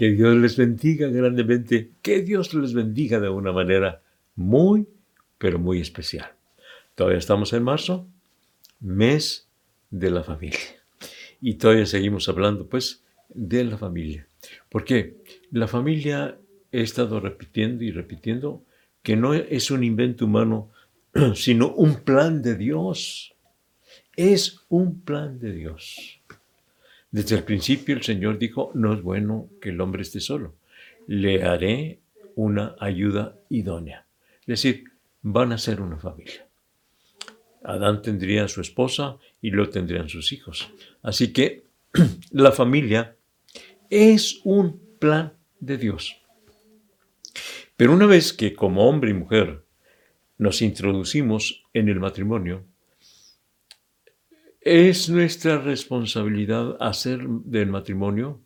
Que Dios les bendiga grandemente, que Dios les bendiga de una manera muy, pero muy especial. Todavía estamos en marzo, mes de la familia. Y todavía seguimos hablando, pues, de la familia. Porque la familia, he estado repitiendo y repitiendo, que no es un invento humano, sino un plan de Dios. Es un plan de Dios. Desde el principio el Señor dijo, no es bueno que el hombre esté solo. Le haré una ayuda idónea. Es decir, van a ser una familia. Adán tendría a su esposa y lo tendrían sus hijos. Así que la familia es un plan de Dios. Pero una vez que como hombre y mujer nos introducimos en el matrimonio, es nuestra responsabilidad hacer del matrimonio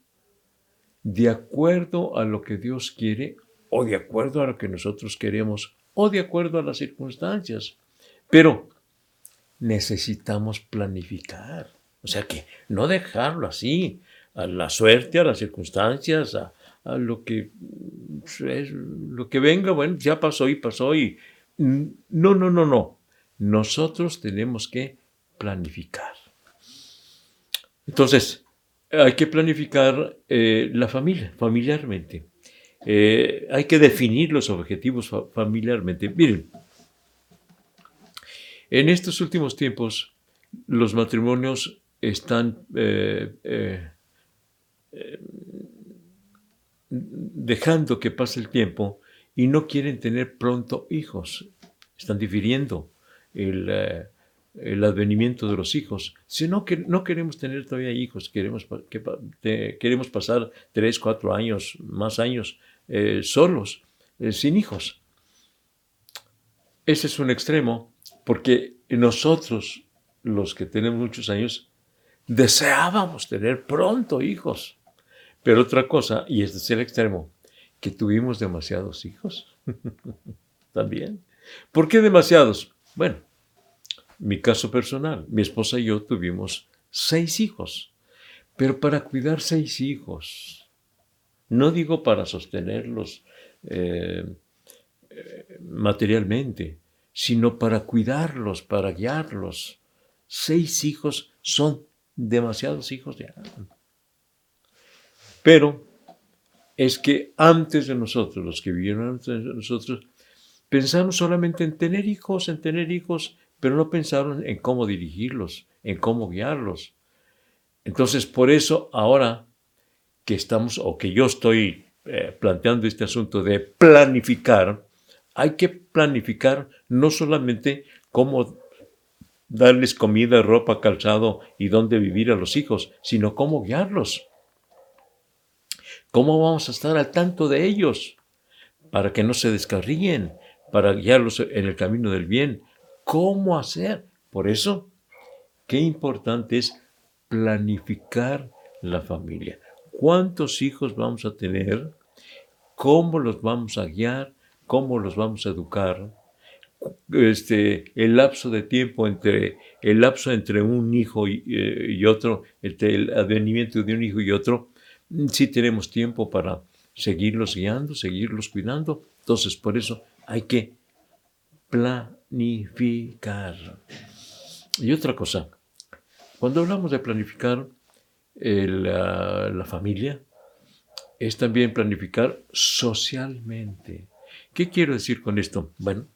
de acuerdo a lo que Dios quiere o de acuerdo a lo que nosotros queremos o de acuerdo a las circunstancias. Pero necesitamos planificar. O sea que no dejarlo así, a la suerte, a las circunstancias, a, lo que es, lo que venga, bueno, ya pasó y pasó y no, no, no, no. Nosotros tenemos que planificar. Entonces, hay que planificar eh, la familia, familiarmente. Eh, hay que definir los objetivos familiarmente. Miren, en estos últimos tiempos, los matrimonios están eh, dejando que pase el tiempo y no quieren tener pronto hijos. Están difiriendo el, advenimiento de los hijos. Si no, que, no queremos tener todavía hijos, queremos, que, queremos pasar tres, cuatro años, más años solos, sin hijos. Ese es un extremo porque nosotros, los que tenemos muchos años, deseábamos tener pronto hijos. Pero otra cosa, y este es el extremo, que tuvimos demasiados hijos. También. ¿Por qué demasiados? Bueno, mi caso personal, mi esposa y yo tuvimos seis hijos, pero para cuidar seis hijos, no digo para sostenerlos eh, eh, materialmente, sino para cuidarlos, para guiarlos. Seis hijos son demasiados hijos de Adán. Pero es que antes de nosotros, los que vivieron antes de nosotros, pensaron solamente en tener hijos, en tener hijos, pero no pensaron en cómo dirigirlos, en cómo guiarlos. Entonces, por eso ahora que estamos, o que yo estoy eh, planteando este asunto de planificar, hay que planificar no solamente cómo darles comida, ropa, calzado y dónde vivir a los hijos, sino cómo guiarlos. ¿Cómo vamos a estar al tanto de ellos? Para que no se descarríen, para guiarlos en el camino del bien. ¿Cómo hacer? Por eso, qué importante es planificar la familia. ¿Cuántos hijos vamos a tener? ¿Cómo los vamos a guiar? cómo los vamos a educar, este, el lapso de tiempo entre el lapso entre un hijo y, eh, otro, el advenimiento de un hijo y otro, sí tenemos tiempo para seguirlos guiando, seguirlos cuidando. Entonces, por eso hay que planificar. Y otra cosa, cuando hablamos de planificar la familia, es también planificar socialmente. ¿Qué quiero decir con esto? Bueno,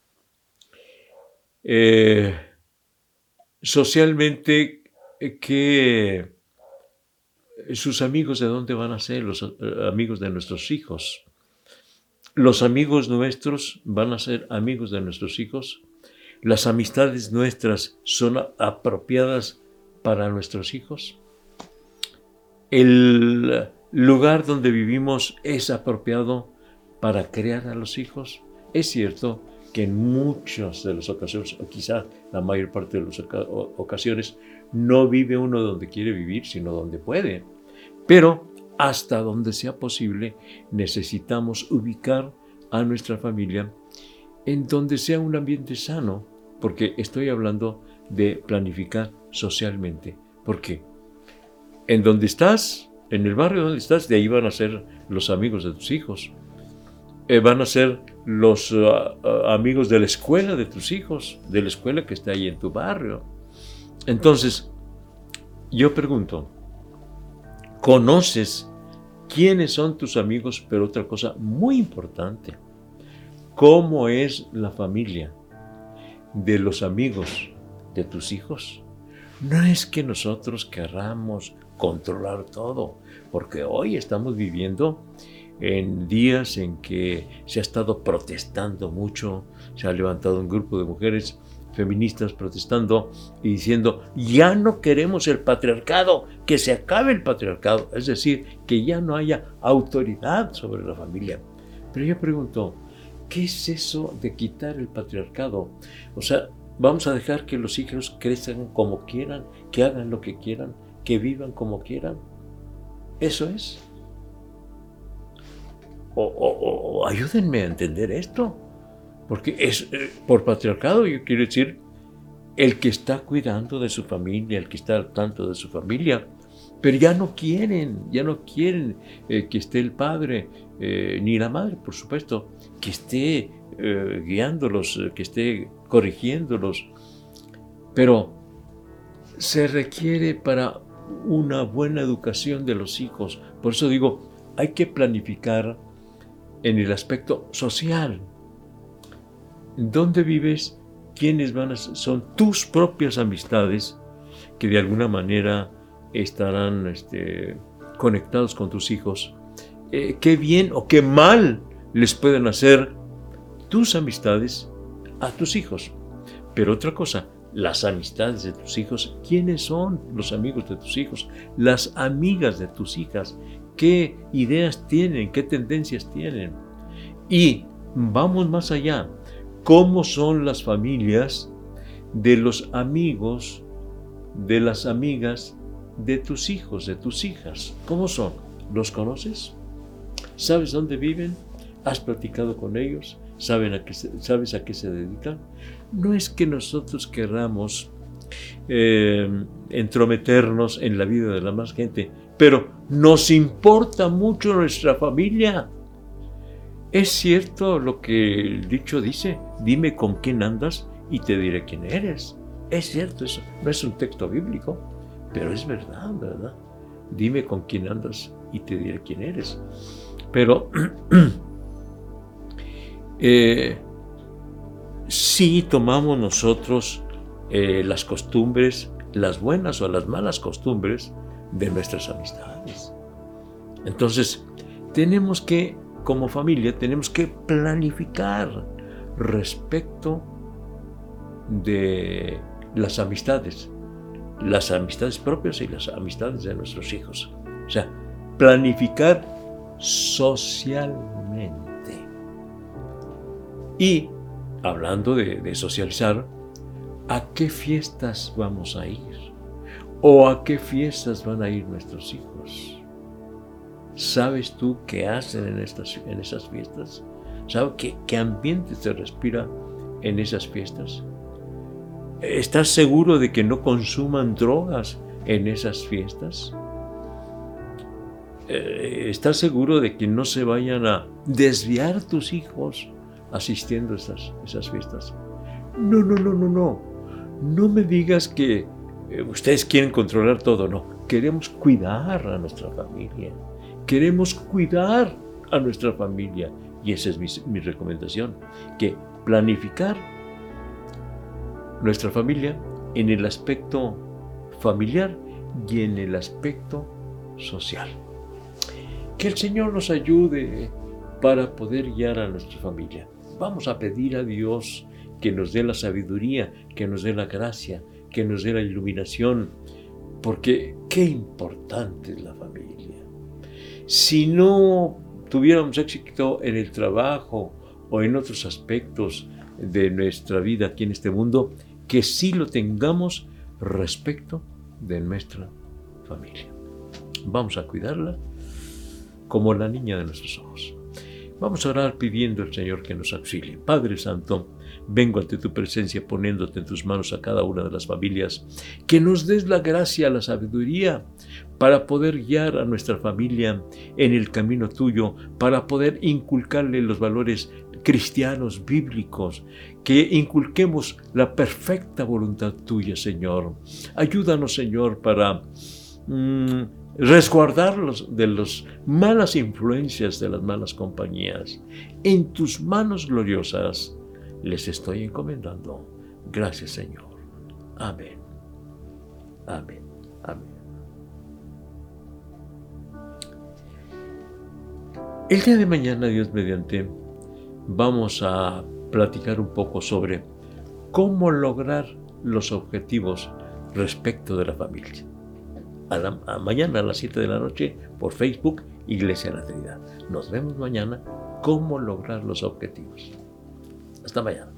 eh, socialmente, eh, que sus amigos de dónde van a ser los eh, amigos de nuestros hijos. Los amigos nuestros van a ser amigos de nuestros hijos. Las amistades nuestras son apropiadas para nuestros hijos. El lugar donde vivimos es apropiado para crear a los hijos. Es cierto que en muchas de las ocasiones, o quizá la mayor parte de las ocasiones, no vive uno donde quiere vivir, sino donde puede. Pero hasta donde sea posible, necesitamos ubicar a nuestra familia en donde sea un ambiente sano, porque estoy hablando de planificar socialmente. ¿Por qué? En donde estás, en el barrio donde estás, de ahí van a ser los amigos de tus hijos. Eh, van a ser los ah, ah, amigos de la escuela de tus hijos, de la escuela que está ahí en tu barrio. Entonces, yo pregunto, ¿conoces quiénes son tus amigos? Pero otra cosa muy importante, ¿cómo es la familia de los amigos de tus hijos? No es que nosotros querramos controlar todo, porque hoy estamos viviendo en días en que se ha estado protestando mucho, se ha levantado un grupo de mujeres feministas protestando y diciendo, ya no queremos el patriarcado, que se acabe el patriarcado, es decir, que ya no haya autoridad sobre la familia. Pero yo pregunto, ¿qué es eso de quitar el patriarcado? O sea, vamos a dejar que los hijos crezcan como quieran, que hagan lo que quieran, que vivan como quieran. Eso es. O, ayúdenme a entender esto. Porque es eh, por patriarcado, yo quiero decir, el que está cuidando de su familia, el que está al tanto de su familia, pero ya no quieren, ya no quieren eh, que esté el padre, eh, ni la madre, por supuesto, que esté guiándolos, que esté corrigiéndolos. Pero se requiere para una buena educación de los hijos. Por eso digo, hay que planificar en el aspecto social, dónde vives, quiénes van a son tus propias amistades que de alguna manera estarán este, conectados con tus hijos. Eh, qué bien o qué mal les pueden hacer tus amistades a tus hijos. Pero otra cosa, las amistades de tus hijos, ¿quiénes son los amigos de tus hijos? Las amigas de tus hijas, ¿qué ideas tienen? ¿Qué tendencias tienen? Y vamos más allá, cómo son las familias de los amigos, de las amigas de tus hijos, de tus hijas. ¿Cómo son? ¿Los conoces? ¿Sabes dónde viven? ¿Has platicado con ellos? ¿Saben a qué ¿Sabes a qué se dedican? No es que nosotros querramos eh, entrometernos en la vida de la más gente, pero nos importa mucho nuestra familia. Es cierto lo que el dicho dice, dime con quién andas y te diré quién eres. Es cierto eso, no es un texto bíblico, pero es verdad, ¿verdad? Dime con quién andas y te diré quién eres. Pero eh, si tomamos nosotros eh, las costumbres, las buenas o las malas costumbres de nuestras amistades. Entonces, tenemos que como familia tenemos que planificar respecto de las amistades, las amistades propias y las amistades de nuestros hijos. O sea, planificar socialmente. Y hablando de, de, socializar, ¿a qué fiestas vamos a ir? ¿O a qué fiestas van a ir nuestros hijos? ¿Sabes tú qué hacen en, estas, en esas fiestas? ¿Sabes qué, ambiente se respira en esas fiestas? ¿Estás seguro de que no consuman drogas en esas fiestas? Eh, ¿Estás seguro de que no se vayan a desviar tus hijos asistiendo a esas, esas fiestas? No, no, no, no, no. No me digas que eh, ustedes quieren controlar todo, no. Queremos cuidar a nuestra familia. Queremos cuidar a nuestra familia y esa es mi, recomendación, que planificar nuestra familia en el aspecto familiar y en el aspecto social. Que el Señor nos ayude para poder guiar a nuestra familia. Vamos a pedir a Dios que nos dé la sabiduría, que nos dé la gracia, que nos dé la iluminación, porque qué importante es la familia si no tuviéramos éxito en el trabajo o en otros aspectos de nuestra vida aquí en este mundo, que sí lo tengamos respecto de nuestra familia. Vamos a cuidarla como la niña de nuestros ojos. Vamos a orar pidiendo al Señor que nos auxilie. Padre Santo, vengo ante tu presencia poniéndote en tus manos a cada una de las familias, que nos des la gracia, la sabiduría para poder guiar a nuestra familia en el camino tuyo, para poder inculcarle los valores cristianos bíblicos, que inculquemos la perfecta voluntad tuya, Señor. Ayúdanos, Señor, para mm, resguardarlos de las malas influencias de las malas compañías. En tus manos gloriosas les estoy encomendando. Gracias Señor. Amén. Amén. Amén. El día de mañana, Dios mediante, vamos a platicar un poco sobre cómo lograr los objetivos respecto de la familia mañana a las 7 de la noche por Facebook Iglesia la Trinidad. Nos vemos mañana cómo lograr los objetivos. Hasta mañana.